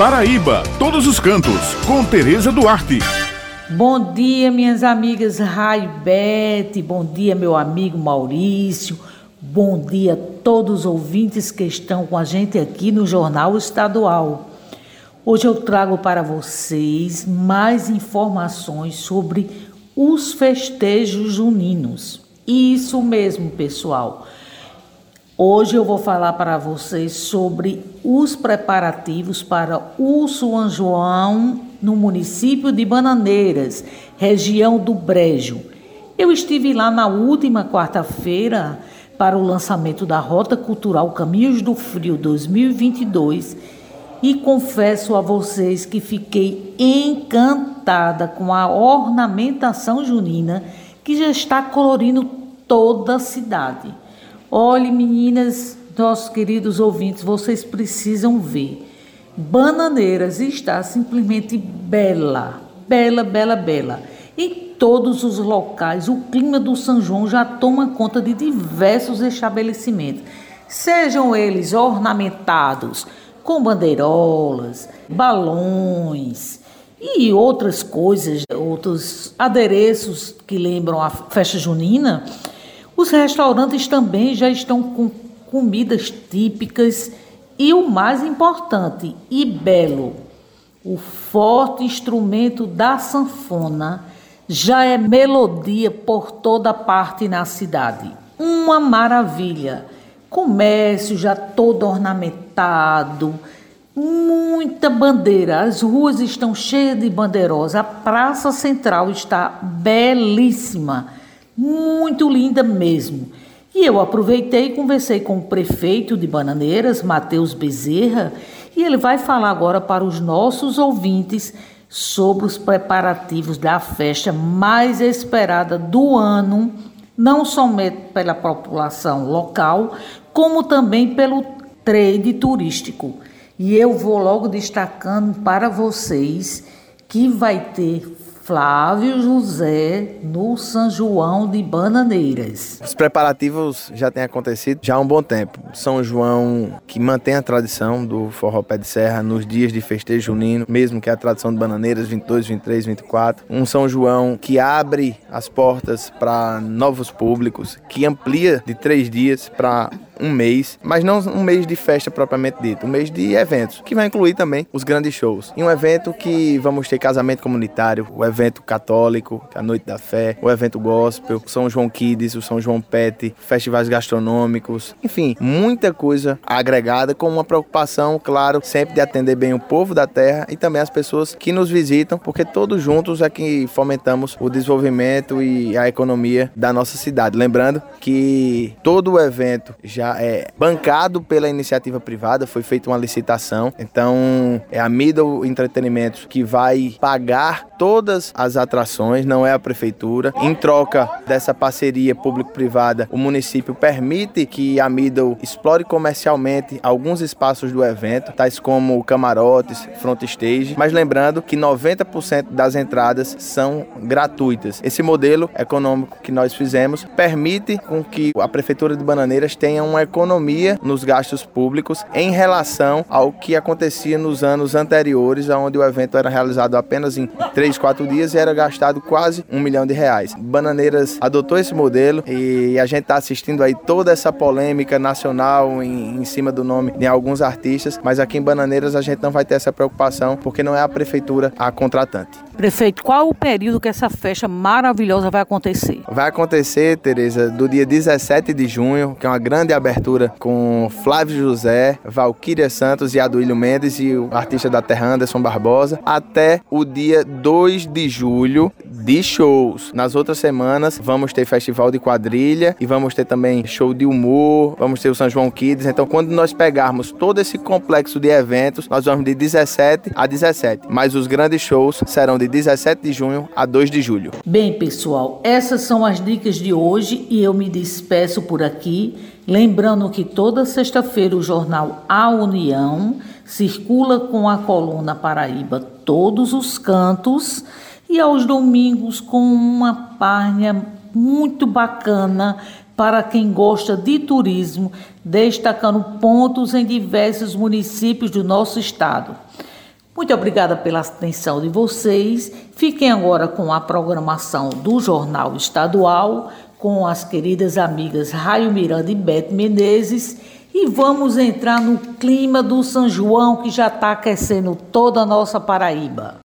Paraíba, todos os cantos, com Tereza Duarte. Bom dia, minhas amigas Raibete, bom dia, meu amigo Maurício, bom dia a todos os ouvintes que estão com a gente aqui no Jornal Estadual. Hoje eu trago para vocês mais informações sobre os festejos juninos. Isso mesmo, pessoal. Hoje eu vou falar para vocês sobre os preparativos para o São João no município de Bananeiras, região do Brejo. Eu estive lá na última quarta-feira para o lançamento da Rota Cultural Caminhos do Frio 2022 e confesso a vocês que fiquei encantada com a ornamentação junina que já está colorindo toda a cidade. Olhe, meninas, nossos queridos ouvintes, vocês precisam ver. Bananeiras está simplesmente bela, bela, bela, bela. Em todos os locais, o clima do São João já toma conta de diversos estabelecimentos, sejam eles ornamentados com bandeirolas, balões e outras coisas, outros adereços que lembram a festa junina. Os restaurantes também já estão com comidas típicas e o mais importante e belo, o forte instrumento da sanfona já é melodia por toda parte na cidade. Uma maravilha. Comércio já todo ornamentado, muita bandeira. As ruas estão cheias de bandeiros. A praça central está belíssima muito linda mesmo. E eu aproveitei e conversei com o prefeito de Bananeiras, Matheus Bezerra, e ele vai falar agora para os nossos ouvintes sobre os preparativos da festa mais esperada do ano, não somente pela população local, como também pelo trade turístico. E eu vou logo destacando para vocês que vai ter Flávio José no São João de Bananeiras. Os preparativos já têm acontecido já há um bom tempo. São João que mantém a tradição do forró pé de serra nos dias de festejo junino, mesmo que a tradição de Bananeiras 22, 23, 24. Um São João que abre as portas para novos públicos, que amplia de três dias para um mês, mas não um mês de festa propriamente dito, um mês de eventos, que vai incluir também os grandes shows. E um evento que vamos ter casamento comunitário, o evento católico, é a Noite da Fé, o evento gospel, São João Kids, o São João Pet, festivais gastronômicos, enfim, muita coisa agregada com uma preocupação, claro, sempre de atender bem o povo da terra e também as pessoas que nos visitam, porque todos juntos é que fomentamos o desenvolvimento e a economia da nossa cidade. Lembrando que todo o evento já é bancado pela iniciativa privada, foi feita uma licitação. Então, é a Middle Entretenimentos que vai pagar todas as atrações, não é a prefeitura. Em troca dessa parceria público-privada, o município permite que a Middle explore comercialmente alguns espaços do evento, tais como camarotes, front stage, mas lembrando que 90% das entradas são gratuitas. Esse modelo econômico que nós fizemos permite com que a prefeitura de Bananeiras tenha uma economia nos gastos públicos em relação ao que acontecia nos anos anteriores, onde o evento era realizado apenas em 3, 4 dias e era gastado quase um milhão de reais. Bananeiras adotou esse modelo e a gente está assistindo aí toda essa polêmica nacional em, em cima do nome de alguns artistas, mas aqui em Bananeiras a gente não vai ter essa preocupação porque não é a prefeitura a contratante. Prefeito, qual o período que essa festa maravilhosa vai acontecer? Vai acontecer, Tereza, do dia 17 de junho, que é uma grande abertura com Flávio José, Valquíria Santos e Aduílio Mendes e o artista da terra Anderson Barbosa, até o dia 2 de julho de shows. Nas outras semanas vamos ter festival de quadrilha e vamos ter também show de humor, vamos ter o São João Kids. Então, quando nós pegarmos todo esse complexo de eventos, nós vamos de 17 a 17. Mas os grandes shows serão de 17 de junho a 2 de julho. Bem, pessoal, essas são as dicas de hoje e eu me despeço por aqui, lembrando que toda sexta-feira o jornal A União circula com a coluna Paraíba Todos os Cantos e aos domingos com uma página muito bacana para quem gosta de turismo, destacando pontos em diversos municípios do nosso estado. Muito obrigada pela atenção de vocês. Fiquem agora com a programação do Jornal Estadual, com as queridas amigas Raio Miranda e Beth Menezes. E vamos entrar no clima do São João que já está aquecendo toda a nossa Paraíba.